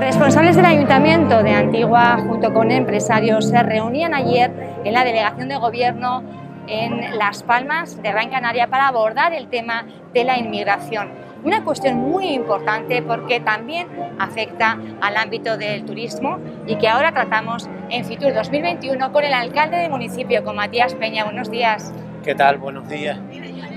Responsables del Ayuntamiento de Antigua junto con empresarios se reunían ayer en la delegación de gobierno en Las Palmas de Gran Canaria para abordar el tema de la inmigración. Una cuestión muy importante porque también afecta al ámbito del turismo y que ahora tratamos en Fitur 2021 con el alcalde del municipio, con Matías Peña. Buenos días. ¿Qué tal? Buenos días.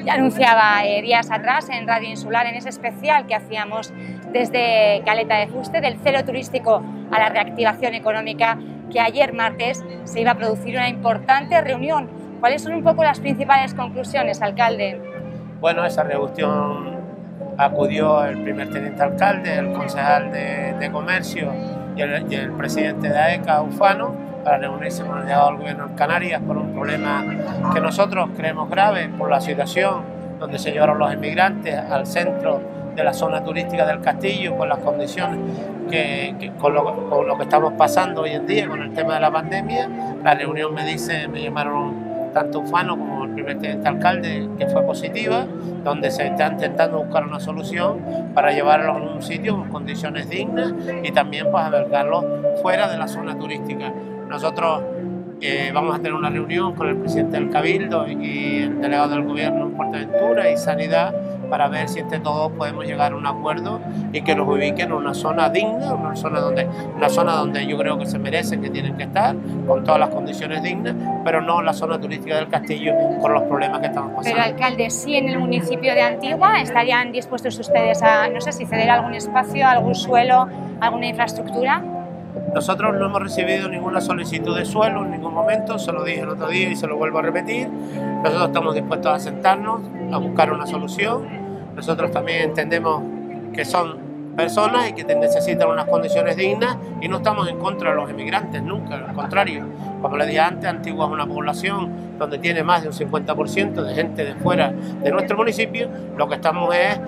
Anunciaba eh, días atrás en Radio Insular, en ese especial que hacíamos desde Caleta de Fuste, del cero turístico a la reactivación económica, que ayer martes se iba a producir una importante reunión. ¿Cuáles son un poco las principales conclusiones, alcalde? Bueno, esa reunión acudió el primer teniente alcalde, el concejal de, Comercio y el, y el, presidente de AECA, Ufano, para reunirse con el delegado del gobierno de Canarias por un problema que nosotros creemos grave por la situación donde se llevaron los inmigrantes al centro de la zona turística del castillo con las condiciones que, con, lo, con, lo, que estamos pasando hoy en día con el tema de la pandemia. La reunión me dice, me llamaron tanto Ufano como el primer teniente alcalde, que fue positiva, donde se está intentando buscar una solución para llevarlo a un sitio con condiciones dignas y también pues albergarlo fuera de la zona turística. Nosotros eh, vamos a tener una reunión con el presidente del Cabildo y el delegado del gobierno en Fuerteventura y Sanidad para ver si entre todos podemos llegar a un acuerdo y que nos ubiquen en una zona digna, una zona donde, una zona donde yo creo que se merecen, que tienen que estar, con todas las condiciones dignas, pero no en la zona turística del castillo con los problemas que estamos pasando. Pero alcalde, sí en el municipio de Antigua estarían dispuestos ustedes a, no sé si ceder algún espacio, algún suelo, alguna infraestructura. Nosotros no hemos recibido ninguna solicitud de suelo en ningún momento, se lo dije el otro día y se lo vuelvo a repetir. Nosotros estamos dispuestos a sentarnos, a buscar una solución. Nosotros también entendemos que son personas y que necesitan unas condiciones dignas y no estamos en contra de los inmigrantes, nunca, al contrario. Como le dije antes, Antigua es una población donde tiene más de un 50% de gente de fuera de nuestro municipio, lo que estamos es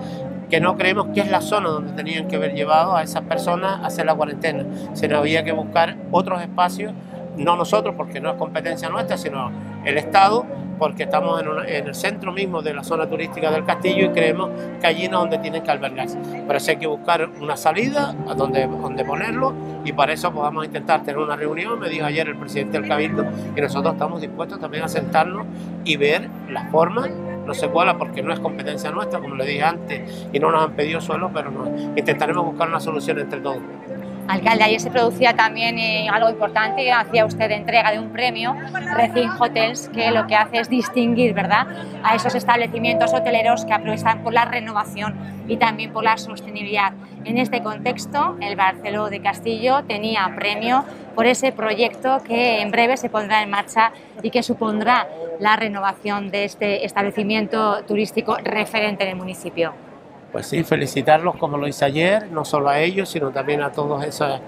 que no creemos que es la zona donde tenían que haber llevado a esas personas a hacer la cuarentena, sino había que buscar otros espacios, no nosotros porque no es competencia nuestra, sino el Estado, porque estamos en, el centro mismo de la zona turística del castillo y creemos que allí no es donde tienen que albergarse. Pero sí hay que buscar una salida a donde, ponerlo y para eso vamos a intentar tener una reunión, me dijo ayer el presidente del Cabildo, y nosotros estamos dispuestos también a sentarnos y ver la forma no se cuela porque no es competencia nuestra, como le dije antes, y no nos han pedido suelo, pero no, intentaremos buscar una solución entre todos. Alcalde, ayer se producía también eh, algo importante, hacía usted entrega de un premio, Recin Hotels, que lo que hace es distinguir ¿verdad? a esos establecimientos hoteleros que aprovechan por la renovación y también por la sostenibilidad. En este contexto, el Barceló de Castillo tenía premio por ese proyecto que en breve se pondrá en marcha y que supondrá la renovación de este establecimiento turístico referente en el municipio. Pues sí, felicitarlos como lo hice ayer, no solo a ellos, sino también a todas esas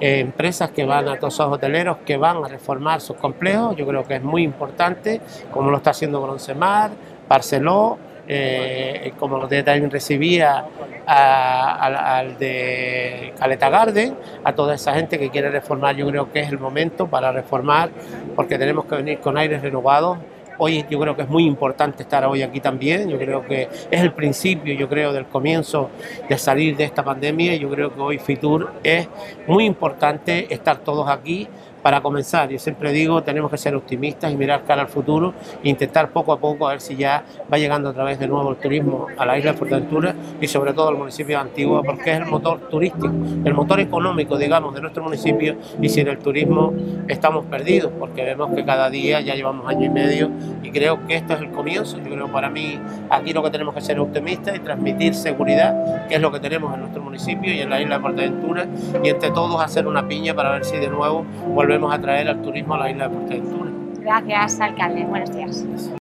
eh, empresas que van, a todos esos hoteleros que van a reformar sus complejos. Yo creo que es muy importante, como lo está haciendo Broncemar, Barceló, eh, como lo de también recibía al de Caleta Garden, a toda esa gente que quiere reformar, yo creo que es el momento para reformar, porque tenemos que venir con aires renovados. Hoy yo creo que es muy importante estar hoy aquí también, yo creo que es el principio, yo creo, del comienzo de salir de esta pandemia, yo creo que hoy Fitur es muy importante estar todos aquí para comenzar. Yo siempre digo, tenemos que ser optimistas y mirar cara al futuro e intentar poco a poco a ver si ya va llegando otra vez de nuevo el turismo a la isla de Fuerteventura y sobre todo al municipio de Antigua, porque es el motor turístico, el motor económico, digamos, de nuestro municipio y sin el turismo estamos perdidos, porque vemos que cada día ya llevamos año y medio y creo que esto es el comienzo. Yo creo para mí aquí lo que tenemos que ser optimistas y transmitir seguridad, que es lo que tenemos en nuestro municipio y en la isla de Fuerteventura, y entre todos hacer una piña para ver si de nuevo volvemos a traer al turismo a la isla de Fuerteventura. Gracias, alcalde. Buenos días.